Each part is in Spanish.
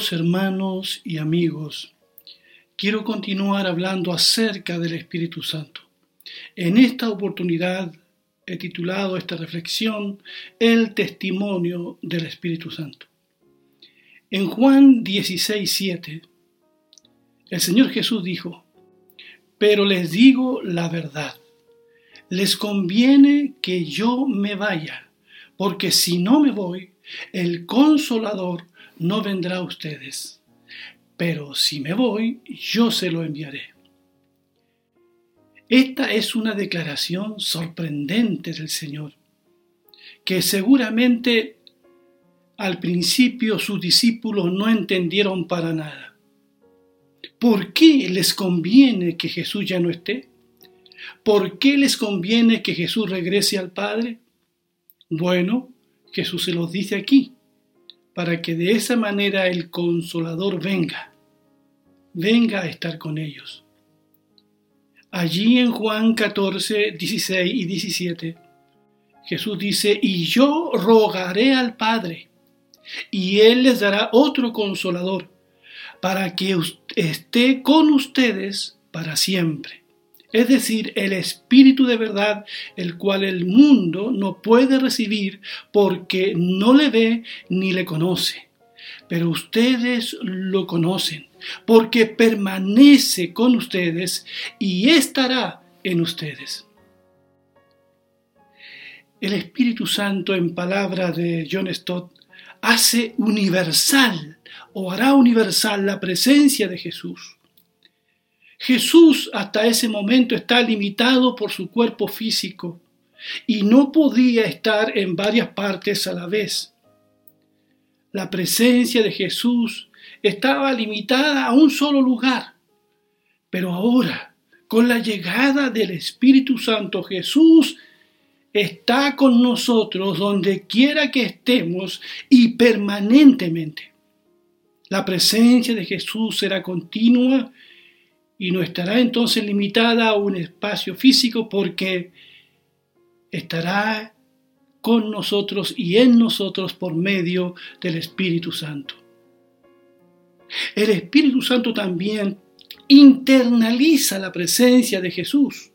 Hermanos y amigos, quiero continuar hablando acerca del Espíritu Santo. En esta oportunidad he titulado esta reflexión El testimonio del Espíritu Santo. En Juan 16, 7, el Señor Jesús dijo, Pero les digo la verdad, les conviene que yo me vaya, porque si no me voy, el consolador no vendrá a ustedes, pero si me voy, yo se lo enviaré. Esta es una declaración sorprendente del Señor, que seguramente al principio sus discípulos no entendieron para nada. ¿Por qué les conviene que Jesús ya no esté? ¿Por qué les conviene que Jesús regrese al Padre? Bueno, Jesús se los dice aquí para que de esa manera el consolador venga, venga a estar con ellos. Allí en Juan 14, 16 y 17, Jesús dice, y yo rogaré al Padre, y Él les dará otro consolador, para que esté con ustedes para siempre es decir, el Espíritu de verdad, el cual el mundo no puede recibir porque no le ve ni le conoce. Pero ustedes lo conocen, porque permanece con ustedes y estará en ustedes. El Espíritu Santo, en palabra de John Stott, hace universal o hará universal la presencia de Jesús Jesús hasta ese momento está limitado por su cuerpo físico y no podía estar en varias partes a la vez. La presencia de Jesús estaba limitada a un solo lugar, pero ahora, con la llegada del Espíritu Santo, Jesús está con nosotros donde quiera que estemos y permanentemente. La presencia de Jesús será continua y no estará entonces limitada a un espacio físico porque estará con nosotros y en nosotros por medio del Espíritu Santo. El Espíritu Santo también internaliza la presencia de Jesús,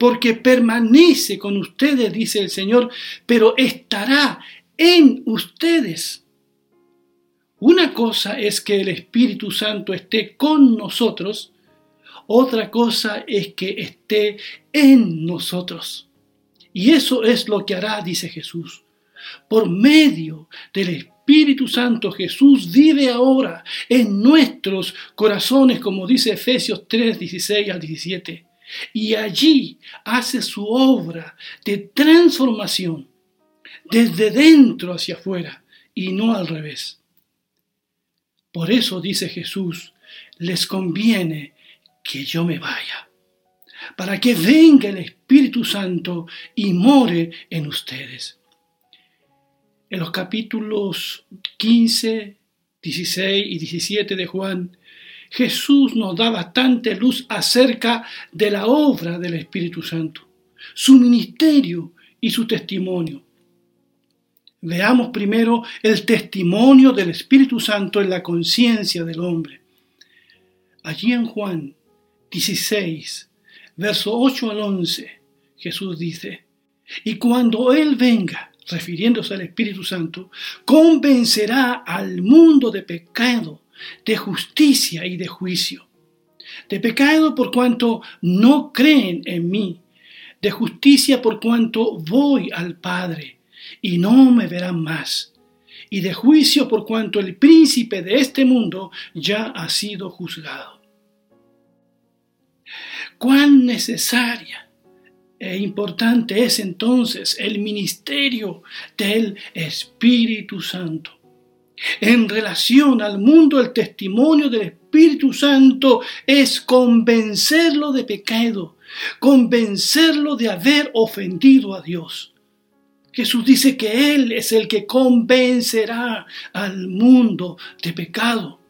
porque permanece con ustedes, dice el Señor, pero estará en ustedes. Una cosa es que el Espíritu Santo esté con nosotros, otra cosa es que esté en nosotros. Y eso es lo que hará, dice Jesús. Por medio del Espíritu Santo Jesús vive ahora en nuestros corazones, como dice Efesios 3, 16 al 17. Y allí hace su obra de transformación desde dentro hacia afuera y no al revés. Por eso dice Jesús, les conviene que yo me vaya, para que venga el Espíritu Santo y more en ustedes. En los capítulos 15, 16 y 17 de Juan, Jesús nos da bastante luz acerca de la obra del Espíritu Santo, su ministerio y su testimonio. Veamos primero el testimonio del Espíritu Santo en la conciencia del hombre. Allí en Juan 16, verso 8 al 11, Jesús dice, y cuando Él venga, refiriéndose al Espíritu Santo, convencerá al mundo de pecado, de justicia y de juicio. De pecado por cuanto no creen en mí, de justicia por cuanto voy al Padre y no me verán más, y de juicio por cuanto el príncipe de este mundo ya ha sido juzgado. Cuán necesaria e importante es entonces el ministerio del Espíritu Santo. En relación al mundo, el testimonio del Espíritu Santo es convencerlo de pecado, convencerlo de haber ofendido a Dios. Jesús dice que Él es el que convencerá al mundo de pecado.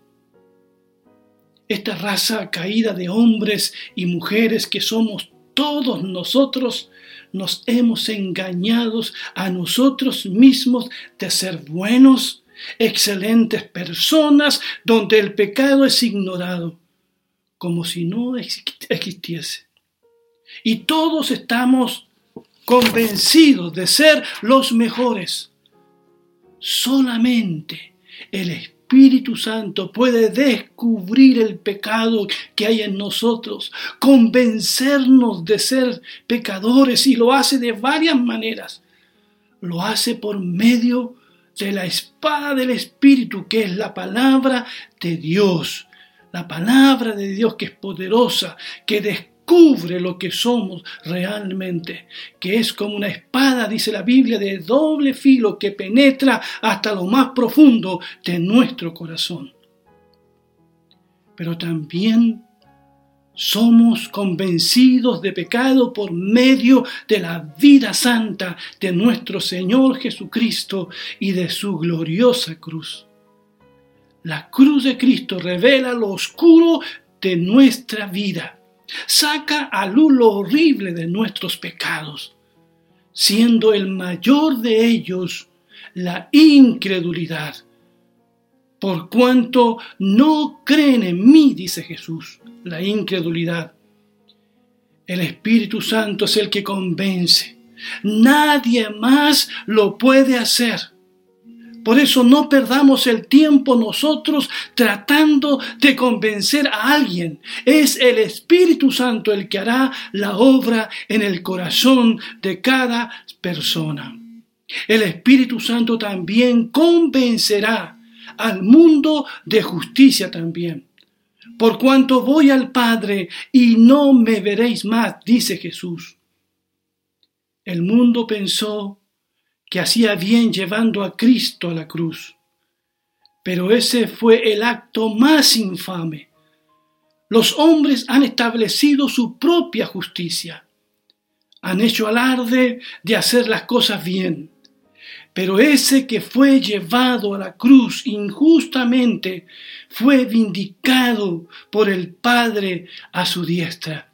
Esta raza caída de hombres y mujeres que somos todos nosotros, nos hemos engañado a nosotros mismos de ser buenos, excelentes personas donde el pecado es ignorado, como si no existiese. Y todos estamos convencidos de ser los mejores. Solamente el Espíritu Santo puede descubrir el pecado que hay en nosotros, convencernos de ser pecadores y lo hace de varias maneras. Lo hace por medio de la espada del Espíritu, que es la palabra de Dios. La palabra de Dios que es poderosa, que descubre lo que somos realmente, que es como una espada, dice la Biblia, de doble filo que penetra hasta lo más profundo de nuestro corazón. Pero también somos convencidos de pecado por medio de la vida santa de nuestro Señor Jesucristo y de su gloriosa cruz. La cruz de Cristo revela lo oscuro de nuestra vida, saca a luz lo horrible de nuestros pecados, siendo el mayor de ellos la incredulidad. Por cuanto no creen en mí, dice Jesús, la incredulidad. El Espíritu Santo es el que convence. Nadie más lo puede hacer. Por eso no perdamos el tiempo nosotros tratando de convencer a alguien. Es el Espíritu Santo el que hará la obra en el corazón de cada persona. El Espíritu Santo también convencerá al mundo de justicia también. Por cuanto voy al Padre y no me veréis más, dice Jesús. El mundo pensó que hacía bien llevando a Cristo a la cruz. Pero ese fue el acto más infame. Los hombres han establecido su propia justicia. Han hecho alarde de hacer las cosas bien. Pero ese que fue llevado a la cruz injustamente fue vindicado por el Padre a su diestra.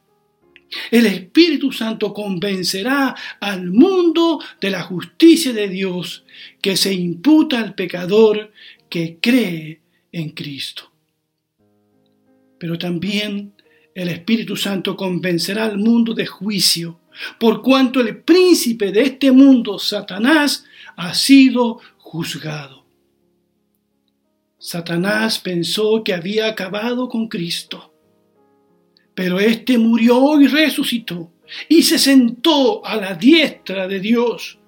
El Espíritu Santo convencerá al mundo de la justicia de Dios que se imputa al pecador que cree en Cristo. Pero también el Espíritu Santo convencerá al mundo de juicio, por cuanto el príncipe de este mundo, Satanás, ha sido juzgado. Satanás pensó que había acabado con Cristo pero éste murió y resucitó y se sentó a la diestra de Dios.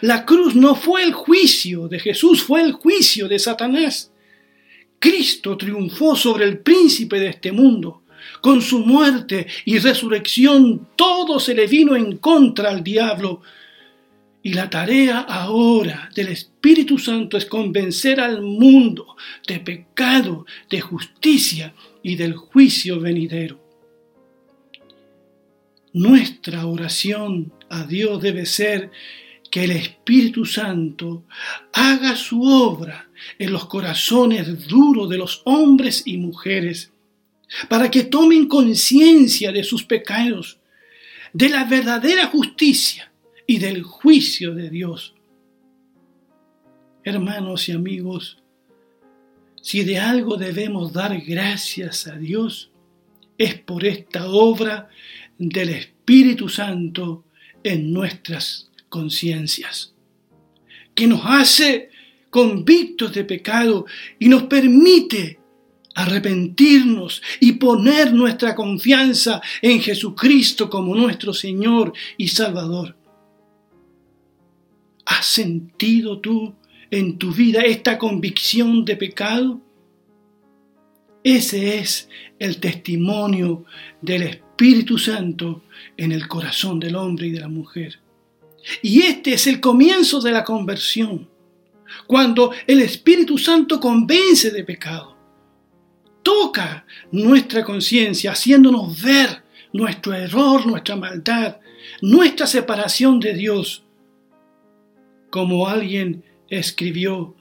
La cruz no fue el juicio de Jesús, fue el juicio de Satanás. Cristo triunfó sobre el príncipe de este mundo. Con su muerte y resurrección todo se le vino en contra al diablo. Y la tarea ahora del Espíritu Santo es convencer al mundo de pecado, de justicia y del juicio venidero. Nuestra oración a Dios debe ser que el Espíritu Santo haga su obra en los corazones duros de los hombres y mujeres, para que tomen conciencia de sus pecados, de la verdadera justicia y del juicio de Dios. Hermanos y amigos, si de algo debemos dar gracias a Dios, es por esta obra del Espíritu Santo en nuestras conciencias, que nos hace convictos de pecado y nos permite arrepentirnos y poner nuestra confianza en Jesucristo como nuestro Señor y Salvador. ¿Has sentido tú en tu vida esta convicción de pecado? Ese es el testimonio del Espíritu Santo en el corazón del hombre y de la mujer. Y este es el comienzo de la conversión, cuando el Espíritu Santo convence de pecado. Toca nuestra conciencia haciéndonos ver nuestro error, nuestra maldad, nuestra separación de Dios. Como alguien escribió,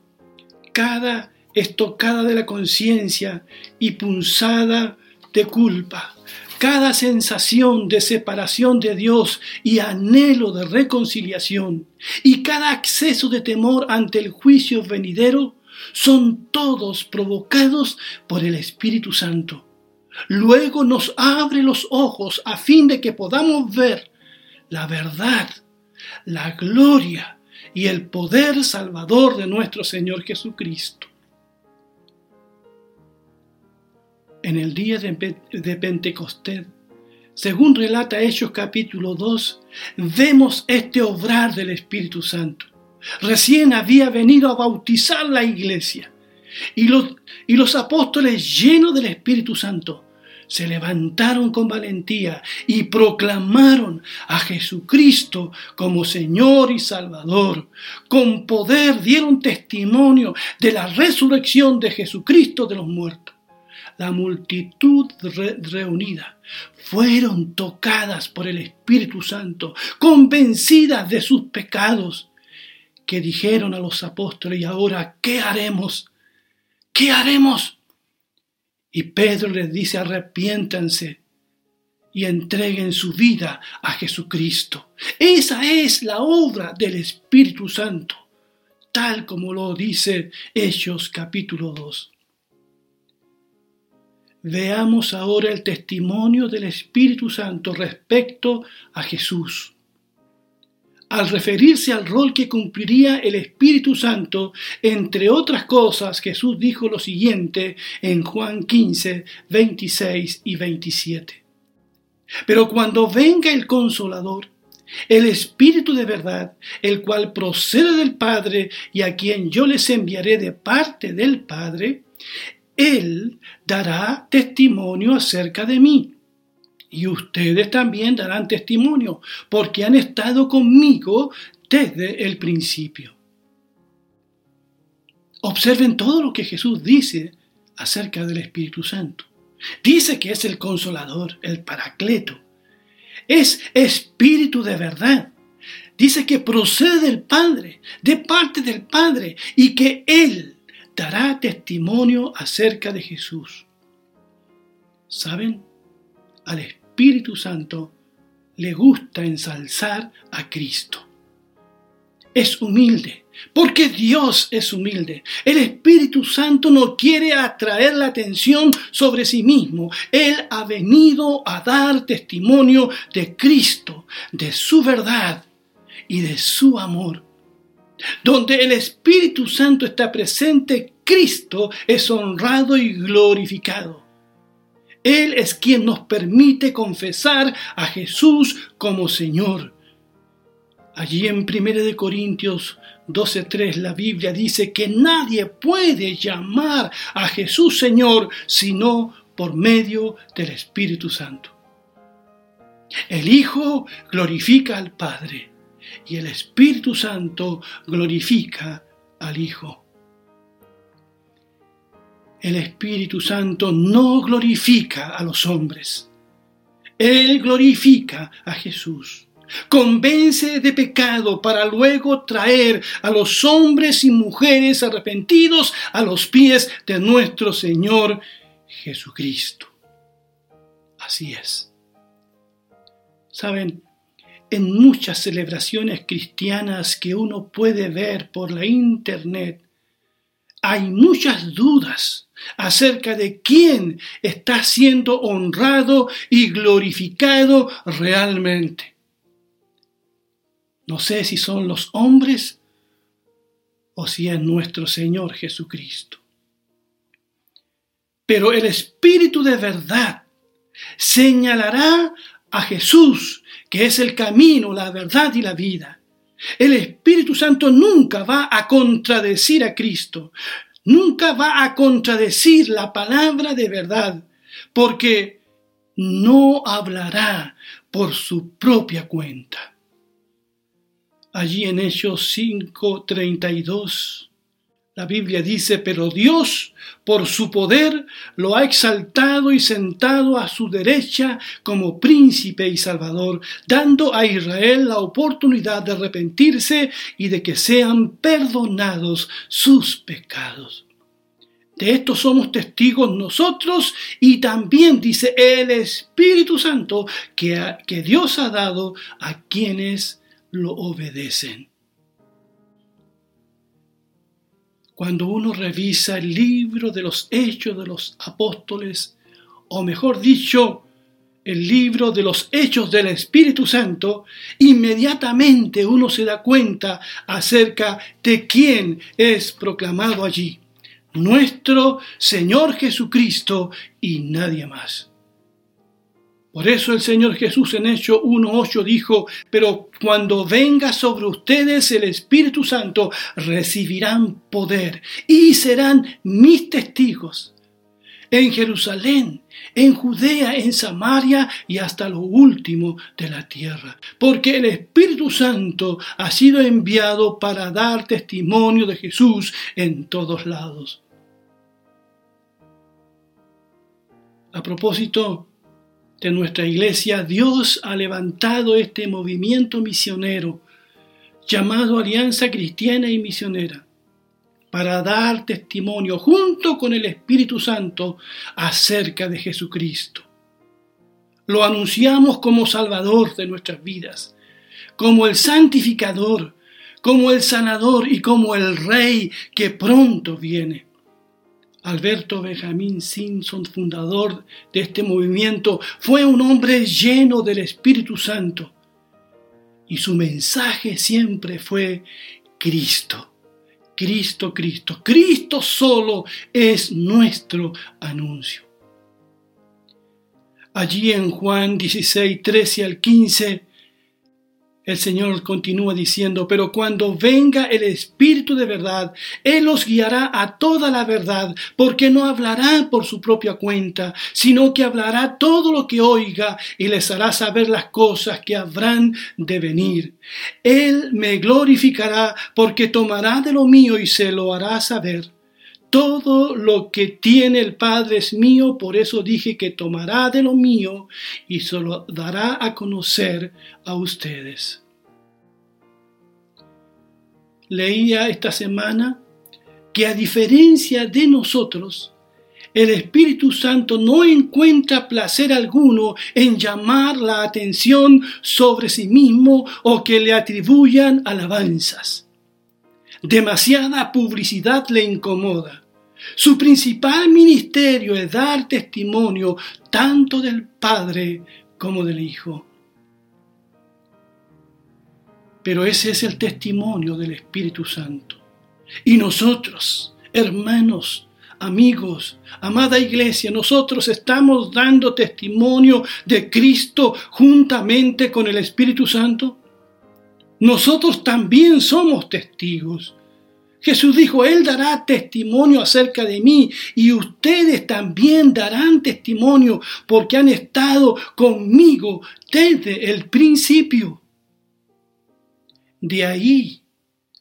cada estocada de la conciencia y punzada de culpa, cada sensación de separación de Dios y anhelo de reconciliación, y cada acceso de temor ante el juicio venidero, son todos provocados por el Espíritu Santo. Luego nos abre los ojos a fin de que podamos ver la verdad, la gloria y el poder salvador de nuestro Señor Jesucristo. En el día de, Pentecostés, según relata Hechos capítulo 2, vemos este obrar del Espíritu Santo. Recién había venido a bautizar la iglesia y los, y los apóstoles llenos del Espíritu Santo se levantaron con valentía y proclamaron a Jesucristo como Señor y Salvador. Con poder dieron testimonio de la resurrección de Jesucristo de los muertos. La multitud reunida fueron tocadas por el Espíritu Santo, convencidas de sus pecados, que dijeron a los apóstoles, ¿y ahora qué haremos? ¿Qué haremos? Y Pedro les dice, arrepiéntanse y entreguen su vida a Jesucristo. Esa es la obra del Espíritu Santo, tal como lo dice Hechos capítulo 2. Veamos ahora el testimonio del Espíritu Santo respecto a Jesús al referirse al rol que cumpliría el Espíritu Santo, entre otras cosas, Jesús dijo lo siguiente en Juan 15, 26 y 27. Pero cuando venga el consolador, el Espíritu de verdad, el cual procede del Padre y a quien yo les enviaré de parte del Padre, Él dará testimonio acerca de mí y ustedes también darán testimonio, porque han estado conmigo desde el principio. Observen todo lo que Jesús dice acerca del Espíritu Santo. Dice que es el consolador, el paracleto. Es espíritu de verdad. Dice que procede del Padre, de parte del Padre, y que Él dará testimonio acerca de Jesús. ¿Saben? Al Espíritu Santo le gusta ensalzar a Cristo. Es humilde, porque Dios es humilde. El Espíritu Santo no quiere atraer la atención sobre sí mismo. Él ha venido a dar testimonio de Cristo, de su verdad y de su amor. Donde el Espíritu Santo está presente, Cristo es honrado y glorificado. Él es quien nos permite confesar a Jesús como Señor. Allí en 1 Corintios 12.3 la Biblia dice que nadie puede llamar a Jesús Señor sino por medio del Espíritu Santo. El Hijo glorifica al Padre y el Espíritu Santo glorifica al Hijo el Espíritu Santo no glorifica a los hombres. Él glorifica a Jesús. Convence de pecado para luego traer a los hombres y mujeres arrepentidos a los pies de nuestro Señor Jesucristo. Así es. Saben, en muchas celebraciones cristianas que uno puede ver por la internet, hay muchas dudas acerca de quién está siendo honrado y glorificado realmente. No sé si son los hombres o si es nuestro Señor Jesucristo. Pero el Espíritu de verdad señalará a Jesús, que es el camino, la verdad y la vida. El Espíritu Santo nunca va a contradecir a Cristo, nunca va a contradecir la palabra de verdad, porque no hablará por su propia cuenta. Allí en Hechos 5:32 la Biblia dice, pero Dios, por su poder, lo ha exaltado y sentado a su derecha como príncipe y salvador, dando a Israel la oportunidad de arrepentirse y de que sean perdonados sus pecados. De esto somos testigos nosotros y también dice el Espíritu Santo que, que Dios ha dado a quienes lo obedecen. Cuando uno revisa el libro de los hechos de los apóstoles, o mejor dicho, el libro de los hechos del Espíritu Santo, inmediatamente uno se da cuenta acerca de quién es proclamado allí nuestro Señor Jesucristo y nadie más. Por eso el Señor Jesús en Hecho 1.8 dijo, pero cuando venga sobre ustedes el Espíritu Santo, recibirán poder y serán mis testigos en Jerusalén, en Judea, en Samaria y hasta lo último de la tierra. Porque el Espíritu Santo ha sido enviado para dar testimonio de Jesús en todos lados. A propósito de nuestra iglesia, Dios ha levantado este movimiento misionero llamado Alianza Cristiana y Misionera para dar testimonio junto con el Espíritu Santo acerca de Jesucristo. Lo anunciamos como Salvador de nuestras vidas, como el santificador, como el sanador y como el Rey que pronto viene. Alberto Benjamín Simpson, fundador de este movimiento, fue un hombre lleno del Espíritu Santo y su mensaje siempre fue Cristo. Cristo, Cristo. Cristo solo es nuestro anuncio. Allí en Juan 16, 13 al 15, el Señor continúa diciendo, pero cuando venga el Espíritu de verdad, Él os guiará a toda la verdad, porque no hablará por su propia cuenta, sino que hablará todo lo que oiga y les hará saber las cosas que habrán de venir. Él me glorificará porque tomará de lo mío y se lo hará saber. Todo lo que tiene el Padre es mío, por eso dije que tomará de lo mío y se lo dará a conocer a ustedes. Leía esta semana que a diferencia de nosotros, el Espíritu Santo no encuentra placer alguno en llamar la atención sobre sí mismo o que le atribuyan alabanzas. Demasiada publicidad le incomoda. Su principal ministerio es dar testimonio tanto del Padre como del Hijo. Pero ese es el testimonio del Espíritu Santo. Y nosotros, hermanos, amigos, amada iglesia, nosotros estamos dando testimonio de Cristo juntamente con el Espíritu Santo. Nosotros también somos testigos. Jesús dijo, Él dará testimonio acerca de mí y ustedes también darán testimonio porque han estado conmigo desde el principio. De ahí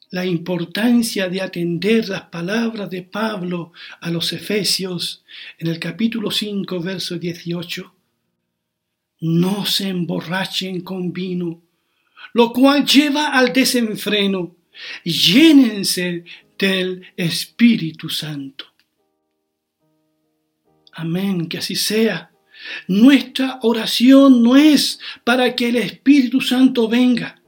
la importancia de atender las palabras de Pablo a los Efesios en el capítulo 5, verso 18. No se emborrachen con vino, lo cual lleva al desenfreno llénense del Espíritu Santo. Amén, que así sea. Nuestra oración no es para que el Espíritu Santo venga.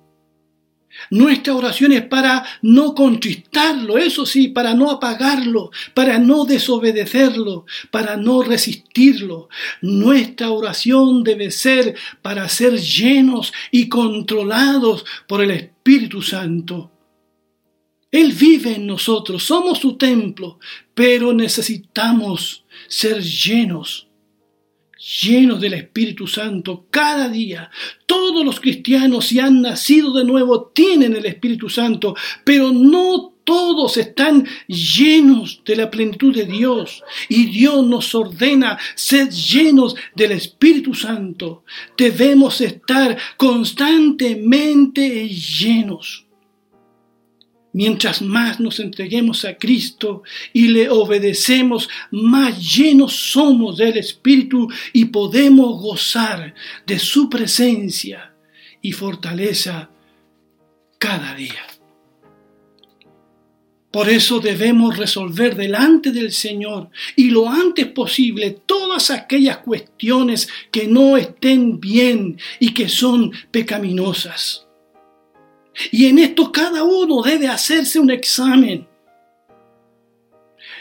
Nuestra oración es para no contristarlo, eso sí, para no apagarlo, para no desobedecerlo, para no resistirlo. Nuestra oración debe ser para ser llenos y controlados por el Espíritu Santo. Él vive en nosotros, somos su templo, pero necesitamos ser llenos, llenos del Espíritu Santo cada día. Todos los cristianos, si han nacido de nuevo, tienen el Espíritu Santo, pero no todos están llenos de la plenitud de Dios y Dios nos ordena ser llenos del Espíritu Santo. Debemos estar constantemente llenos. Mientras más nos entreguemos a Cristo y le obedecemos, más llenos somos del Espíritu y podemos gozar de su presencia y fortaleza cada día. Por eso debemos resolver delante del Señor y lo antes posible todas aquellas cuestiones que no estén bien y que son pecaminosas. Y en esto cada uno debe hacerse un examen.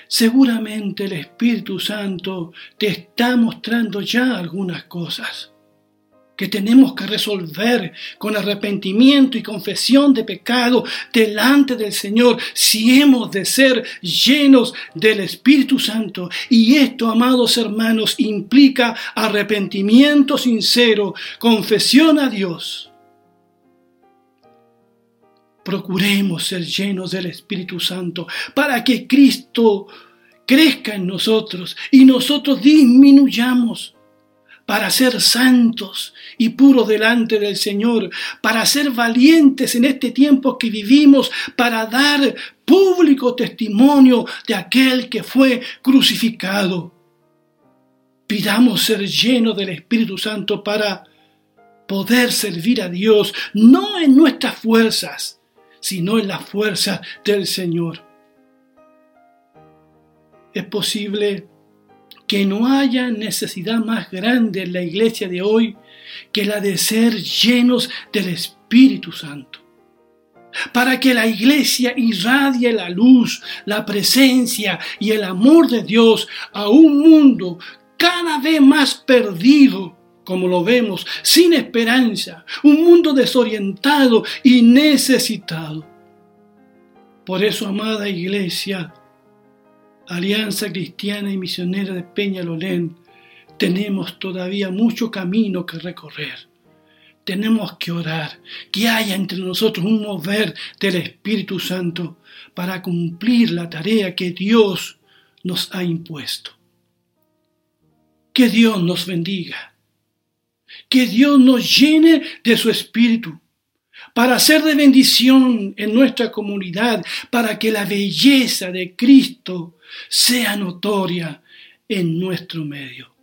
Seguramente el Espíritu Santo te está mostrando ya algunas cosas que tenemos que resolver con arrepentimiento y confesión de pecado delante del Señor si hemos de ser llenos del Espíritu Santo. Y esto, amados hermanos, implica arrepentimiento sincero, confesión a Dios. Procuremos ser llenos del Espíritu Santo para que Cristo crezca en nosotros y nosotros disminuyamos para ser santos y puros delante del Señor, para ser valientes en este tiempo que vivimos, para dar público testimonio de aquel que fue crucificado. Pidamos ser llenos del Espíritu Santo para poder servir a Dios, no en nuestras fuerzas, sino en la fuerza del Señor. Es posible que no haya necesidad más grande en la iglesia de hoy que la de ser llenos del Espíritu Santo. Para que la iglesia irradie la luz, la presencia y el amor de Dios a un mundo cada vez más perdido, como lo vemos, sin esperanza, un mundo desorientado y necesitado. Por eso, amada iglesia, Alianza Cristiana y Misionera de Peñalolén, tenemos todavía mucho camino que recorrer. Tenemos que orar, que haya entre nosotros un mover del Espíritu Santo para cumplir la tarea que Dios nos ha impuesto. Que Dios nos bendiga. Que Dios nos llene de su Espíritu para ser de bendición en nuestra comunidad, para que la belleza de Cristo sea notoria en nuestro medio.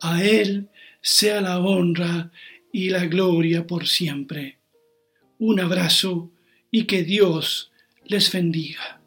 A Él sea la honra y la gloria por siempre. Un abrazo y que Dios les bendiga.